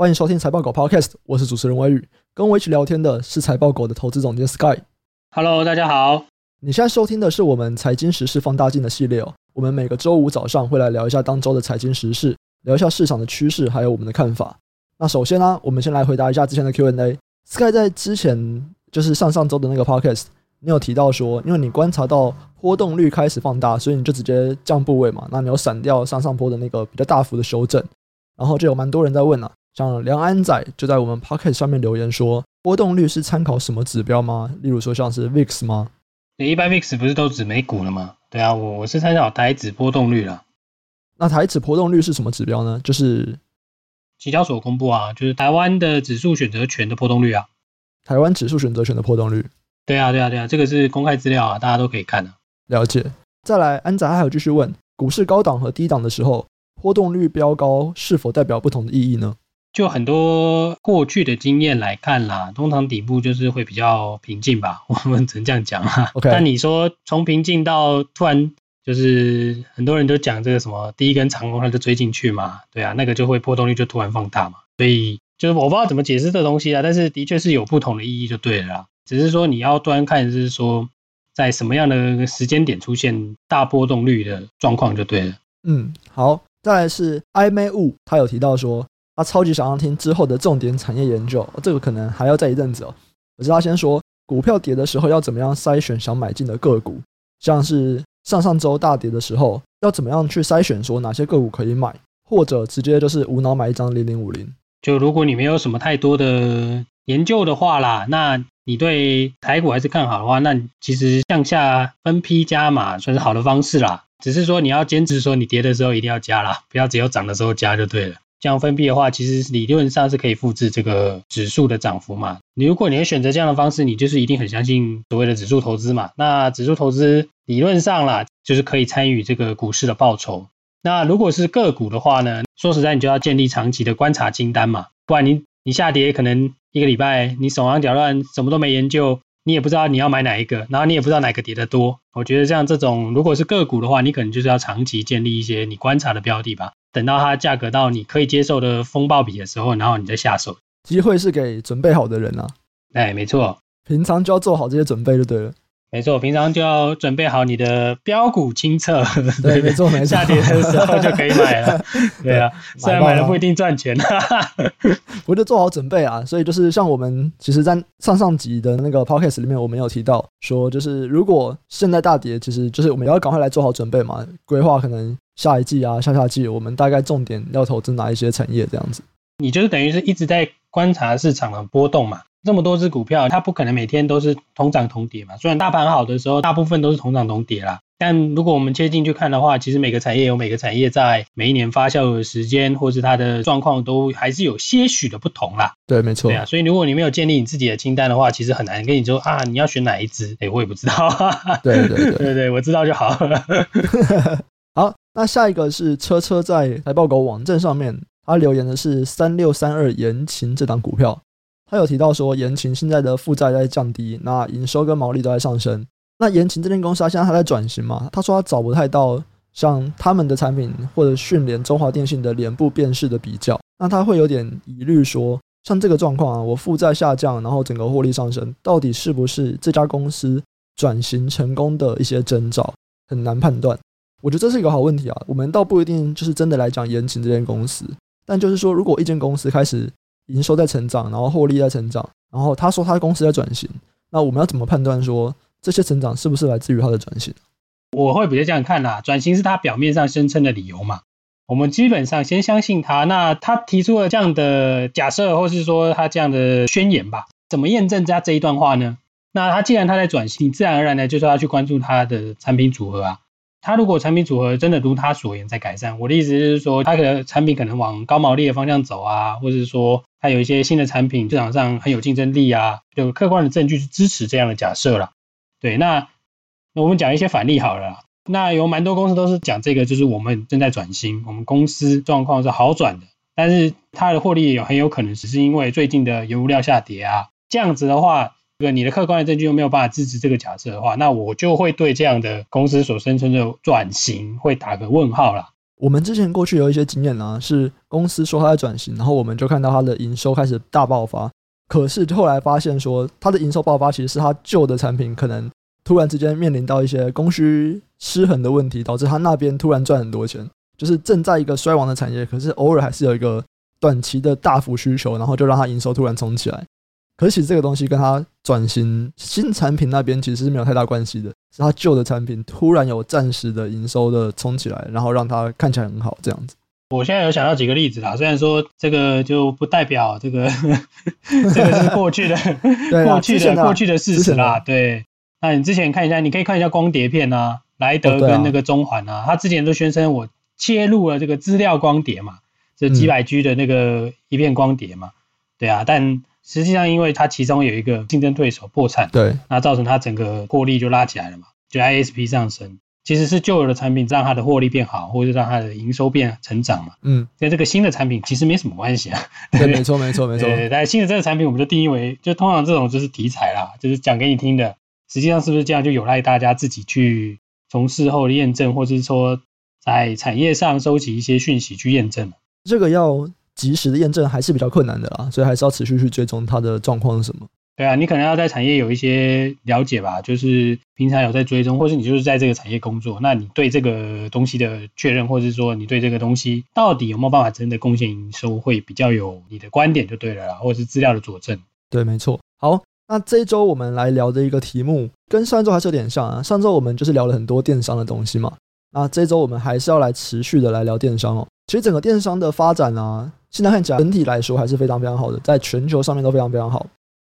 欢迎收听财报狗 Podcast，我是主持人威宇，跟我一起聊天的是财报狗的投资总监 Sky。Hello，大家好。你现在收听的是我们财经时事放大镜的系列哦。我们每个周五早上会来聊一下当周的财经时事，聊一下市场的趋势，还有我们的看法。那首先呢、啊，我们先来回答一下之前的 Q&A。Sky 在之前就是上上周的那个 Podcast，你有提到说，因为你观察到波动率开始放大，所以你就直接降部位嘛。那你有闪掉上上坡的那个比较大幅的修正，然后就有蛮多人在问啊。像梁安仔就在我们 Podcast 上面留言说，波动率是参考什么指标吗？例如说像是 VIX 吗？你一般 VIX 不是都指美股了吗？对啊，我我是参考台指波动率了。那台指波动率是什么指标呢？就是期交所公布啊，就是台湾的指数选择权的波动率啊。台湾指数选择权的波动率。对啊，对啊，对啊，这个是公开资料啊，大家都可以看的啊。了解。再来，安仔还有继续问，股市高档和低档的时候，波动率飙高是否代表不同的意义呢？就很多过去的经验来看啦，通常底部就是会比较平静吧，我们只能这样讲啦。OK，但你说从平静到突然就是很多人都讲这个什么第一根长红它就追进去嘛，对啊，那个就会波动率就突然放大嘛。所以就是我不知道怎么解释这东西啊，但是的确是有不同的意义就对了啦。只是说你要端看是说在什么样的时间点出现大波动率的状况就对了。嗯，好，再来是 I May 雾，他有提到说。他超级想要听之后的重点产业研究，这个可能还要再一阵子哦。可是他先说，股票跌的时候要怎么样筛选想买进的个股，像是上上周大跌的时候，要怎么样去筛选说哪些个股可以买，或者直接就是无脑买一张零零五零。就如果你没有什么太多的研究的话啦，那你对台股还是看好的话，那其实向下分批加码算是好的方式啦。只是说你要坚持说你跌的时候一定要加啦，不要只有涨的时候加就对了。这样分币的话，其实理论上是可以复制这个指数的涨幅嘛。你如果你会选择这样的方式，你就是一定很相信所谓的指数投资嘛。那指数投资理论上啦，就是可以参与这个股市的报酬。那如果是个股的话呢，说实在，你就要建立长期的观察清单嘛。不然你你下跌可能一个礼拜，你手忙脚乱，什么都没研究，你也不知道你要买哪一个，然后你也不知道哪个跌得多。我觉得像这种如果是个股的话，你可能就是要长期建立一些你观察的标的吧。等到它价格到你可以接受的风暴比的时候，然后你再下手。机会是给准备好的人啊。哎，没错，平常就要做好这些准备就对了。没错，平常就要准备好你的标股清册。对，没错，没错。下跌的时候就可以买了。对啊，虽然买了不一定赚钱。我就做好准备啊。所以就是像我们其实，在上上集的那个 podcast 里面，我们有提到说，就是如果现在大跌，其实就是我们要赶快来做好准备嘛，规划可能下一季啊、下下季，我们大概重点要投资哪一些产业这样子。你就是等于是一直在观察市场的波动嘛。这么多只股票，它不可能每天都是同涨同跌嘛。虽然大盘好的时候，大部分都是同涨同跌啦，但如果我们切进去看的话，其实每个产业有每个产业在每一年发酵的时间，或是它的状况，都还是有些许的不同啦。对，没错。对啊，所以如果你没有建立你自己的清单的话，其实很难跟你说啊，你要选哪一只？哎，我也不知道。对对对 对对，我知道就好。好，那下一个是车车在财报狗网站上面，他留言的是三六三二研勤这档股票。他有提到说，研勤现在的负债在降低，那营收跟毛利都在上升。那研勤这间公司，他现在还在转型嘛？他说他找不太到像他们的产品或者讯联中华电信的脸部辨识的比较，那他会有点疑虑说，像这个状况啊，我负债下降，然后整个获利上升，到底是不是这家公司转型成功的一些征兆，很难判断。我觉得这是一个好问题啊。我们倒不一定就是真的来讲研勤这间公司，但就是说，如果一间公司开始营收在成长，然后获利在成长，然后他说他的公司在转型，那我们要怎么判断说这些成长是不是来自于他的转型？我会比较这样看啦，转型是他表面上声称的理由嘛，我们基本上先相信他。那他提出了这样的假设，或是说他这样的宣言吧，怎么验证他这一段话呢？那他既然他在转型，自然而然的就是要去关注他的产品组合啊。他如果产品组合真的如他所言在改善，我的意思是说，他的产品可能往高毛利的方向走啊，或者是说他有一些新的产品市场上很有竞争力啊，有客观的证据去支持这样的假设了。对，那那我们讲一些反例好了。那有蛮多公司都是讲这个，就是我们正在转型，我们公司状况是好转的，但是它的获利也有很有可能只是因为最近的原物料下跌啊，这样子的话。这个你的客观的证据又没有办法支持这个假设的话，那我就会对这样的公司所声称的转型会打个问号啦。我们之前过去有一些经验啊，是公司说它在转型，然后我们就看到它的营收开始大爆发。可是后来发现说，它的营收爆发其实是它旧的产品可能突然之间面临到一些供需失衡的问题，导致它那边突然赚很多钱。就是正在一个衰亡的产业，可是偶尔还是有一个短期的大幅需求，然后就让它营收突然冲起来。可是其实这个东西跟它转型新产品那边其实是没有太大关系的，是它旧的产品突然有暂时的营收的冲起来，然后让它看起来很好这样子。我现在有想到几个例子啦，虽然说这个就不代表这个 这个是过去的过去的过去的事实啦。对，那你之前看一下，你可以看一下光碟片啊，莱德跟那个中环啊，他之前都宣称我切入了这个资料光碟嘛，这几百 G 的那个一片光碟嘛，对啊，但。实际上，因为它其中有一个竞争对手破产，对，那造成它整个获利就拉起来了嘛，就 ISP 上升，其实是旧有的产品让它的获利变好，或者让它的营收变成长嘛。嗯，跟这个新的产品其实没什么关系啊。对，没错，没错，没错。对，但新的这个产品我们就定义为，就通常这种就是题材啦，就是讲给你听的。实际上是不是这样，就有赖大家自己去从事后的验证，或者是说在产业上收集一些讯息去验证。这个要。及时的验证还是比较困难的啦，所以还是要持续去追踪它的状况是什么。对啊，你可能要在产业有一些了解吧，就是平常有在追踪，或是你就是在这个产业工作，那你对这个东西的确认，或是说你对这个东西到底有没有办法真的贡献营收，会比较有你的观点就对了啦，或者是资料的佐证。对，没错。好，那这一周我们来聊的一个题目跟上周还是有点像啊。上周我们就是聊了很多电商的东西嘛，那这周我们还是要来持续的来聊电商哦。其实整个电商的发展啊。现在看起来整体来说还是非常非常好的，在全球上面都非常非常好。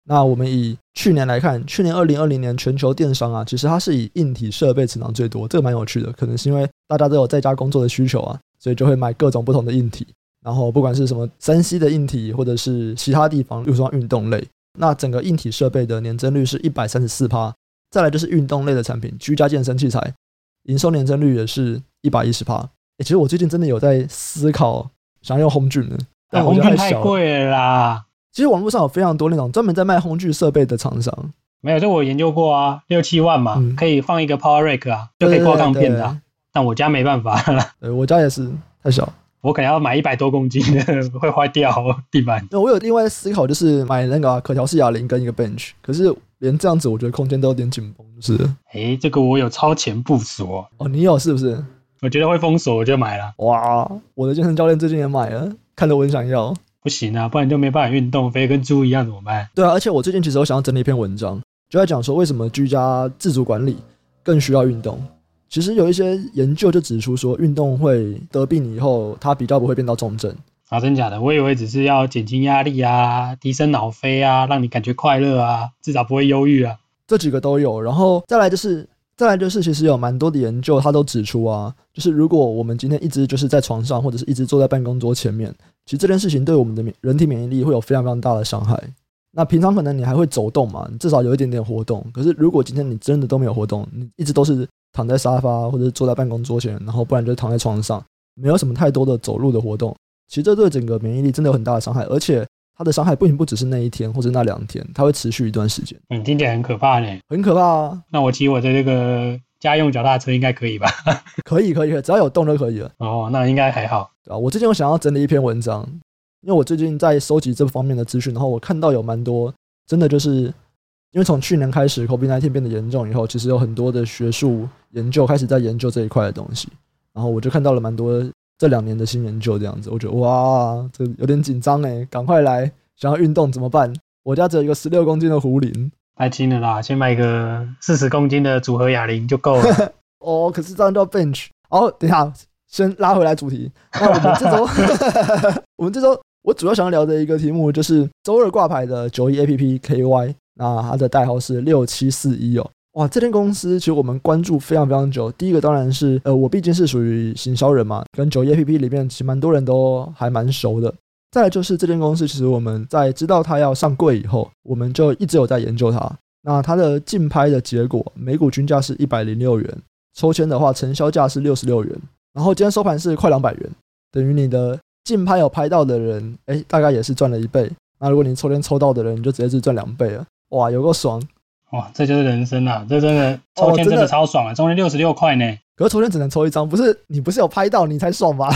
那我们以去年来看，去年二零二零年全球电商啊，其实它是以硬体设备成长最多，这个蛮有趣的。可能是因为大家都有在家工作的需求啊，所以就会买各种不同的硬体。然后不管是什么三 C 的硬体，或者是其他地方，比如说运动类，那整个硬体设备的年增率是一百三十四趴。再来就是运动类的产品，居家健身器材，营收年增率也是一百一十趴。其实我最近真的有在思考。想要用 Home 的，但 Home Gym 太贵了啦。其实网络上有非常多那种专门在卖 Home 设备的厂商。没有，这我研究过啊，六七万嘛，嗯、可以放一个 Power Rack 啊，就可以挂杠片的、啊。但我家没办法了，对，我家也是太小，我可能要买一百多公斤的，会坏掉地板。那我有另外思考，就是买那个可调式哑铃跟一个 Bench，可是连这样子，我觉得空间都有点紧绷，就是。哎、欸，这个我有超前部署哦。哦，你有是不是？我觉得会封锁，我就买了。哇，我的健身教练最近也买了，看得我很想要。不行啊，不然就没办法运动，肥跟猪一样怎么办？对啊，而且我最近其实我想要整理一篇文章，就在讲说为什么居家自主管理更需要运动。其实有一些研究就指出说，运动会得病以后，它比较不会变到重症。啊，真假的？我以为只是要减轻压力啊，提升脑啡啊，让你感觉快乐啊，至少不会忧郁啊。这几个都有，然后再来就是。再来就是，其实有蛮多的研究，它都指出啊，就是如果我们今天一直就是在床上，或者是一直坐在办公桌前面，其实这件事情对我们的免人体免疫力会有非常非常大的伤害。那平常可能你还会走动嘛，你至少有一点点活动。可是如果今天你真的都没有活动，你一直都是躺在沙发或者坐在办公桌前，然后不然就躺在床上，没有什么太多的走路的活动，其实这对整个免疫力真的有很大的伤害，而且。它的伤害不仅不只是那一天或者那两天，它会持续一段时间。嗯，听起来很可怕呢，很可怕啊。那我骑我的这个家用脚踏车应该可以吧？可以，可以，只要有动就可以了。哦，那应该还好。对啊，我最近有想要整理一篇文章，因为我最近在收集这方面的资讯，然后我看到有蛮多，真的就是因为从去年开始，COVID-19 变得严重以后，其实有很多的学术研究开始在研究这一块的东西，然后我就看到了蛮多。这两年的新研究这样子，我觉得哇，这有点紧张哎，赶快来！想要运动怎么办？我家只有一个十六公斤的壶铃，太轻了啦，先买一个四十公斤的组合哑铃就够了。哦，可是这样叫 bench。哦，等一下，先拉回来主题。那我们这周 我们这周，我主要想要聊的一个题目就是周二挂牌的九一 APP KY，那它的代号是六七四一哦。哇，这间公司其实我们关注非常非常久。第一个当然是，呃，我毕竟是属于行销人嘛，跟九一 APP 里面其实蛮多人都还蛮熟的。再来就是这间公司，其实我们在知道它要上柜以后，我们就一直有在研究它。那它的竞拍的结果，每股均价是一百零六元，抽签的话，成交价是六十六元。然后今天收盘是快两百元，等于你的竞拍有拍到的人，哎，大概也是赚了一倍。那如果你抽签抽到的人，你就直接是赚两倍了。哇，有够爽！哇，这就是人生啊！这真的抽签真的超爽啊！中间六十六块呢，可是抽签只能抽一张，不是你不是有拍到你才爽吧？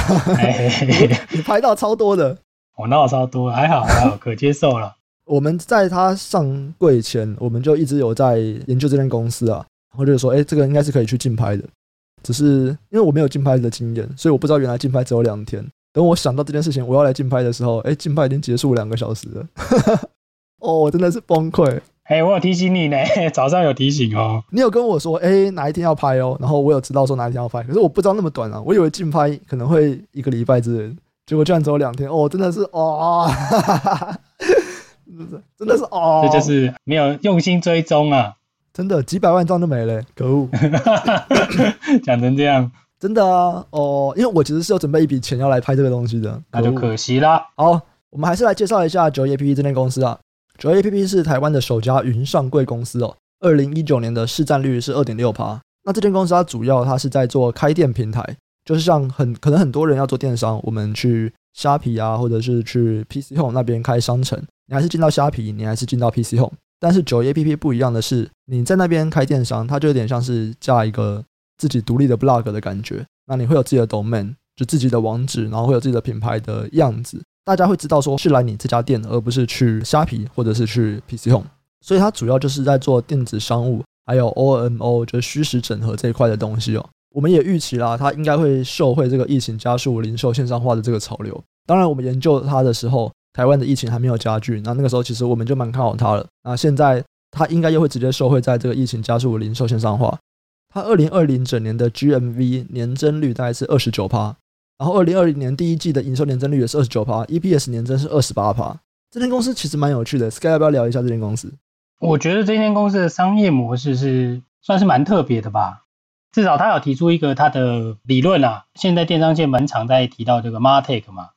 你拍到超多的，我闹超多，还好还好，可接受了。我们在他上柜前，我们就一直有在研究这间公司啊，然后就是说，哎、欸，这个应该是可以去竞拍的。只是因为我没有竞拍的经验，所以我不知道原来竞拍只有两天。等我想到这件事情，我要来竞拍的时候，哎、欸，竞拍已经结束两个小时了。哦，我真的是崩溃。哎、欸，我有提醒你呢，早上有提醒哦。你有跟我说，哎、欸，哪一天要拍哦？然后我有知道说哪一天要拍，可是我不知道那么短啊，我以为竞拍可能会一个礼拜之类，结果居然只有两天。哦，真的是哦。哈哈哈。真的是哦，这就是没有用心追踪啊！真的几百万张都没了，可恶！讲成这样，真的啊哦，因为我其实是有准备一笔钱要来拍这个东西的，那就可惜啦。好，我们还是来介绍一下九一 APP 这间公司啊。九一 APP 是台湾的首家云上柜公司哦，二零一九年的市占率是二点六趴。那这间公司它主要它是在做开店平台，就是像很可能很多人要做电商，我们去虾皮啊，或者是去 PC Home 那边开商城。你还是进到虾皮，你还是进到 PC Home，但是九一 APP 不一样的是，你在那边开电商，它就有点像是架一个自己独立的 blog 的感觉。那你会有自己的 domain，就自己的网址，然后会有自己的品牌的样子，大家会知道说是来你这家店，而不是去虾皮或者是去 PC Home。所以它主要就是在做电子商务，还有 OMO，就是虚实整合这一块的东西哦。我们也预期啦，它应该会受惠这个疫情加速零售线上化的这个潮流。当然，我们研究它的时候。台湾的疫情还没有加剧，那那个时候其实我们就蛮看好它了。那现在它应该又会直接受惠在这个疫情加速零售线上化。它二零二零整年的 GMV 年增率大概是二十九趴，然后二零二零年第一季的营收年增率也是二十九趴，EPS 年增是二十八趴。这间公司其实蛮有趣的，Sky 要不要聊一下这间公司？我觉得这间公司的商业模式是算是蛮特别的吧，至少他有提出一个他的理论啊。现在电商界蛮常在提到这个 MarTech 嘛。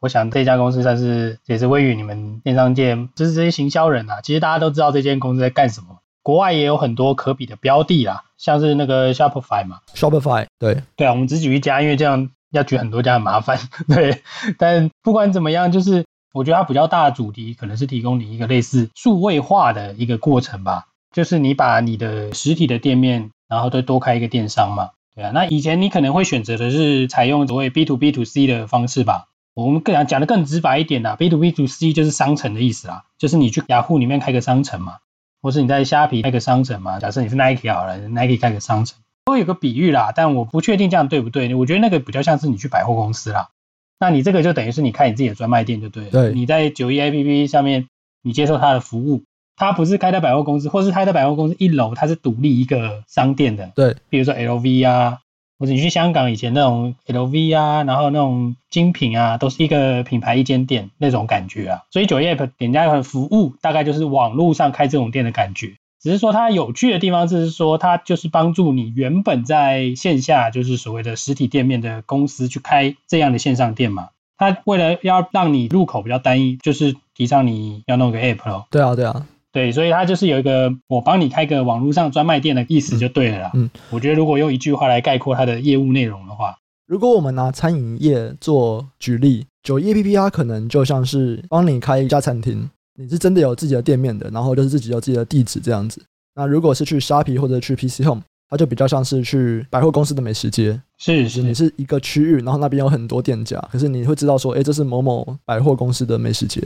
我想这家公司算是也是位于你们电商界，就是这些行销人啊，其实大家都知道这间公司在干什么。国外也有很多可比的标的啦，像是那个 Shopify 嘛，Shopify 对对啊，我们只举一家，因为这样要举很多家很麻烦。对，但不管怎么样，就是我觉得它比较大的主题可能是提供你一个类似数位化的一个过程吧，就是你把你的实体的店面，然后再多开一个电商嘛。对啊，那以前你可能会选择的是采用所谓 B to B to C 的方式吧。我们更讲讲的更直白一点啦，B to B to C 就是商城的意思啦，就是你去雅虎里面开个商城嘛，或是你在虾皮开个商城嘛。假设你是 Nike 好了，Nike 开个商城，都有个比喻啦，但我不确定这样对不对。我觉得那个比较像是你去百货公司啦，那你这个就等于是你开你自己的专卖店就对了。对，你在九一 APP 上面，你接受它的服务，它不是开在百货公司，或是开在百货公司一楼，它是独立一个商店的。对，比如说 LV 啊。或者你去香港以前那种 LV 啊，然后那种精品啊，都是一个品牌一间店那种感觉啊。所以九一 App 点家的服务大概就是网络上开这种店的感觉。只是说它有趣的地方就是说，它就是帮助你原本在线下就是所谓的实体店面的公司去开这样的线上店嘛。它为了要让你入口比较单一，就是提倡你要弄个 App 咯。对啊，对啊。对，所以它就是有一个我帮你开个网络上专卖店的意思就对了啦。嗯，我觉得如果用一句话来概括它的业务内容的话，如果我们拿餐饮业做举例，九一 APP 它可能就像是帮你开一家餐厅，你是真的有自己的店面的，然后就是自己有自己的地址这样子。那如果是去沙皮或者去 PC Home，它就比较像是去百货公司的美食街，是是，你是一个区域，然后那边有很多店家，可是你会知道说，哎，这是某某百货公司的美食街。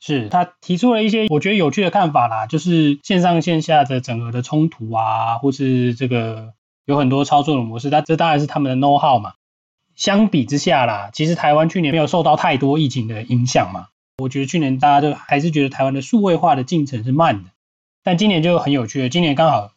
是他提出了一些我觉得有趣的看法啦，就是线上线下的整合的冲突啊，或是这个有很多操作的模式，那这当然是他们的 know how 嘛。相比之下啦，其实台湾去年没有受到太多疫情的影响嘛。我觉得去年大家都还是觉得台湾的数位化的进程是慢的，但今年就很有趣了。今年刚好，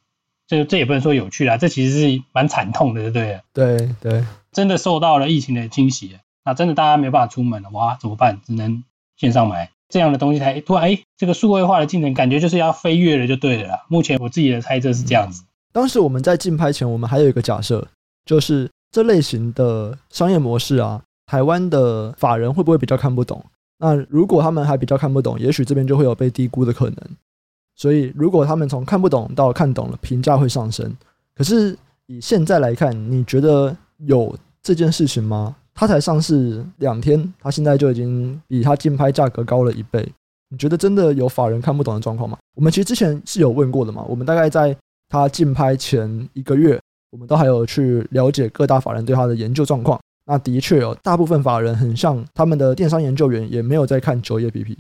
这这也不能说有趣啦，这其实是蛮惨痛的，对不对？对对，真的受到了疫情的侵袭，那真的大家没办法出门了，哇，怎么办？只能线上买。这样的东西才突然哎，这个数位化的进程感觉就是要飞跃了，就对了啦。目前我自己的猜测是这样子。当时我们在竞拍前，我们还有一个假设，就是这类型的商业模式啊，台湾的法人会不会比较看不懂？那如果他们还比较看不懂，也许这边就会有被低估的可能。所以如果他们从看不懂到看懂了，评价会上升。可是以现在来看，你觉得有这件事情吗？它才上市两天，它现在就已经比它竞拍价格高了一倍。你觉得真的有法人看不懂的状况吗？我们其实之前是有问过的嘛。我们大概在它竞拍前一个月，我们都还有去了解各大法人对它的研究状况。那的确哦大部分法人很像他们的电商研究员，也没有在看九业 APP。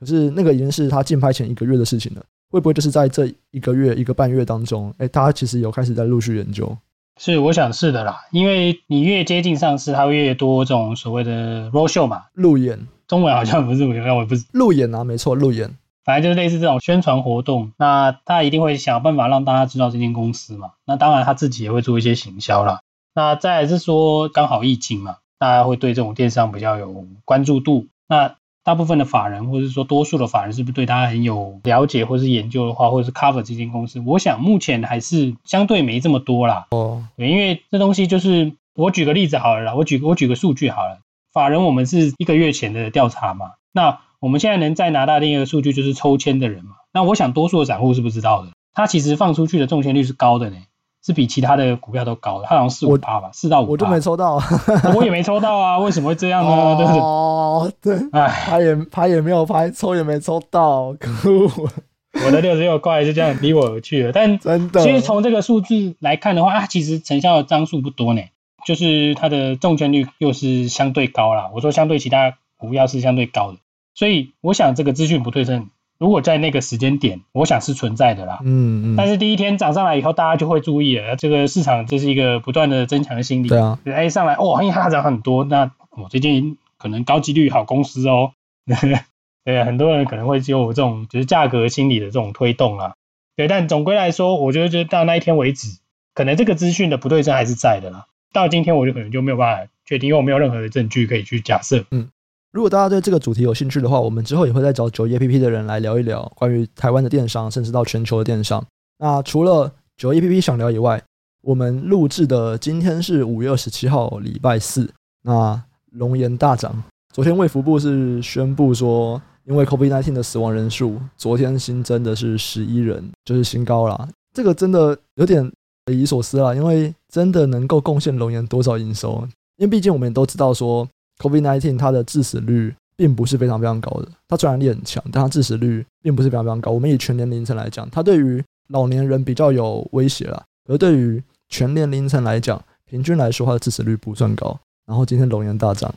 可是那个已经是他竞拍前一个月的事情了，会不会就是在这一个月一个半月当中，哎，他其实有开始在陆续研究？是，我想是的啦，因为你越接近上市，它会越多这种所谓的 roadshow 嘛，路演，中文好像不是，我也不是路演啊，没错，路演，反正就是类似这种宣传活动，那他一定会想办法让大家知道这间公司嘛，那当然他自己也会做一些行销啦。那再来是说刚好疫情嘛，大家会对这种电商比较有关注度，那。大部分的法人，或者是说多数的法人，是不是对他很有了解，或是研究的话，或者是 cover 这间公司？我想目前还是相对没这么多啦。哦，对，因为这东西就是我举个例子好了啦，我举我举个数据好了。法人我们是一个月前的调查嘛，那我们现在能再拿到另一个数据，就是抽签的人嘛。那我想多数的散户是不知道的，他其实放出去的中签率是高的呢。是比其他的股票都高的，它好像四五八吧，四到五。我就没抽到，我也没抽到啊，为什么会这样呢？哦，对，哎，他也他也没有拍，抽也没抽到，可恶！我的六十六块就这样离我而去了。但真的，其实从这个数字来看的话，啊，其实成交的张数不多呢，就是它的中签率又是相对高啦。我说相对其他股票是相对高的，所以我想这个资讯不对称。如果在那个时间点，我想是存在的啦。嗯嗯。但是第一天涨上来以后，大家就会注意了，这个市场这是一个不断的增强的心理。对啊。哎，上来哦，因为它涨很多，那我最近可能高几率好公司哦。对，很多人可能会就有这种就是价格心理的这种推动啦。对，但总归来说，我觉得就到那一天为止，可能这个资讯的不对称还是在的啦。到今天我就可能就没有办法确定，因为我没有任何的证据可以去假设。嗯。如果大家对这个主题有兴趣的话，我们之后也会再找九一 APP 的人来聊一聊关于台湾的电商，甚至到全球的电商。那除了九一 APP 想聊以外，我们录制的今天是五月二十七号，礼拜四。那龙岩大涨，昨天卫福部是宣布说，因为 COVID-19 的死亡人数，昨天新增的是十一人，就是新高啦。这个真的有点匪夷所思啦，因为真的能够贡献龙岩多少营收？因为毕竟我们也都知道说。COVID-19 它的致死率并不是非常非常高的，它传染力很强，但它致死率并不是非常非常高。我们以全年龄层来讲，它对于老年人比较有威胁啦，而对于全年龄层来讲，平均来说它的致死率不算高。然后今天龙岩大涨，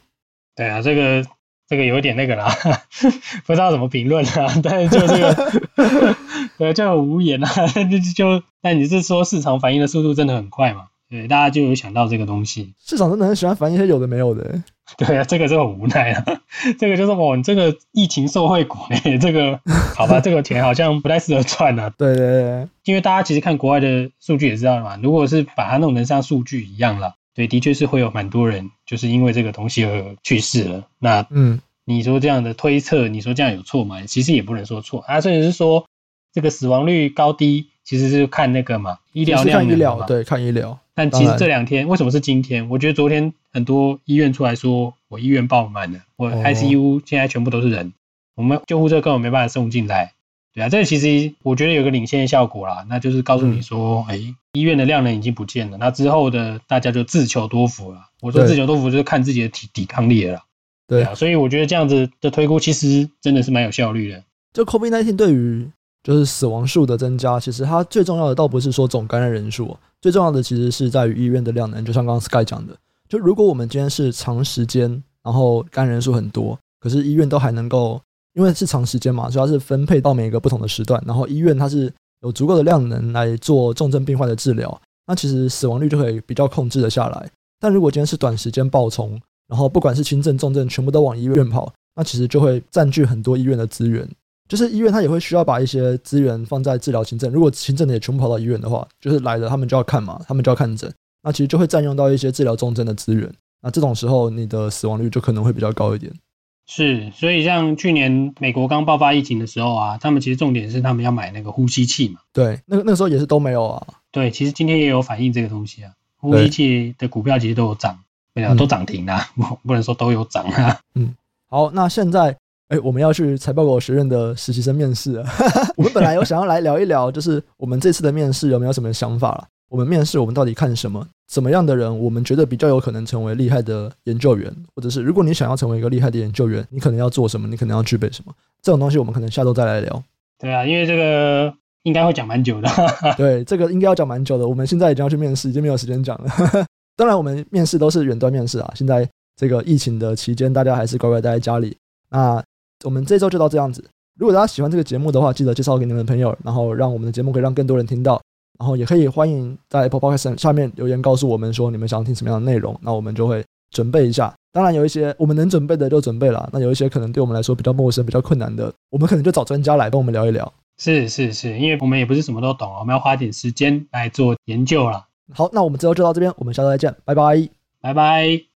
对啊，这个这个有点那个啦，不知道怎么评论啦，但是就这个，对，就无言啊，就就但你是说市场反应的速度真的很快嘛？对，大家就有想到这个东西，市场真的很喜欢反映一些有的没有的。对啊，这个就很无奈啊。这个就是我们这个疫情受惠股，这个好吧，这个钱好像不太适合赚啊。对对对，因为大家其实看国外的数据也知道嘛，如果是把它弄成像数据一样了，对，的确是会有蛮多人就是因为这个东西而去世了。那嗯，你说这样的推测，你说这样有错吗？其实也不能说错啊，甚至是说这个死亡率高低，其实是看那个嘛，医疗量医疗，对，看医疗。但其实这两天为什么是今天？我觉得昨天很多医院出来说，我医院爆满了，我 ICU 现在全部都是人，我们救护车根本没办法送进来。对啊，这个其实我觉得有个领先的效果啦，那就是告诉你说，哎，医院的量能已经不见了，那之后的大家就自求多福了。我说自求多福就是看自己的体抵抗力了。对啊，所以我觉得这样子的推估其实真的是蛮有效率的。就 COVID-19 对于就是死亡数的增加，其实它最重要的倒不是说总感染人数。最重要的其实是在于医院的量能，就像刚刚 Sky 讲的，就如果我们今天是长时间，然后感染人数很多，可是医院都还能够，因为是长时间嘛，所以它是分配到每个不同的时段，然后医院它是有足够的量能来做重症病患的治疗，那其实死亡率就可以比较控制的下来。但如果今天是短时间爆冲，然后不管是轻症重症全部都往医院跑，那其实就会占据很多医院的资源。就是医院，他也会需要把一些资源放在治疗轻症。如果轻症的也全部跑到医院的话，就是来了他们就要看嘛，他们就要看诊，那其实就会占用到一些治疗重症的资源。那这种时候，你的死亡率就可能会比较高一点。是，所以像去年美国刚爆发疫情的时候啊，他们其实重点是他们要买那个呼吸器嘛。对，那个那个时候也是都没有啊。对，其实今天也有反映这个东西啊，呼吸器的股票其实都有涨，对啊，都涨停啊，不不能说都有涨啊。嗯，好，那现在。哎，我们要去财报狗学院的实习生面试了。我们本来有想要来聊一聊，就是我们这次的面试有没有什么想法了？我们面试我们到底看什么？怎么样的人我们觉得比较有可能成为厉害的研究员？或者是如果你想要成为一个厉害的研究员，你可能要做什么？你可能要具备什么？这种东西我们可能下周再来聊。对啊，因为这个应该会讲蛮久的。对，这个应该要讲蛮久的。我们现在已经要去面试，已经没有时间讲了。当然，我们面试都是远端面试啊。现在这个疫情的期间，大家还是乖乖待在家里。那我们这周就到这样子。如果大家喜欢这个节目的话，记得介绍给你们的朋友，然后让我们的节目可以让更多人听到。然后也可以欢迎在 Apple Podcast 下面留言告诉我们说你们想要听什么样的内容，那我们就会准备一下。当然有一些我们能准备的就准备了，那有一些可能对我们来说比较陌生、比较困难的，我们可能就找专家来帮我们聊一聊。是是是，因为我们也不是什么都懂，我们要花点时间来做研究了。好，那我们之后就到这边，我们下周再见，拜拜，拜拜。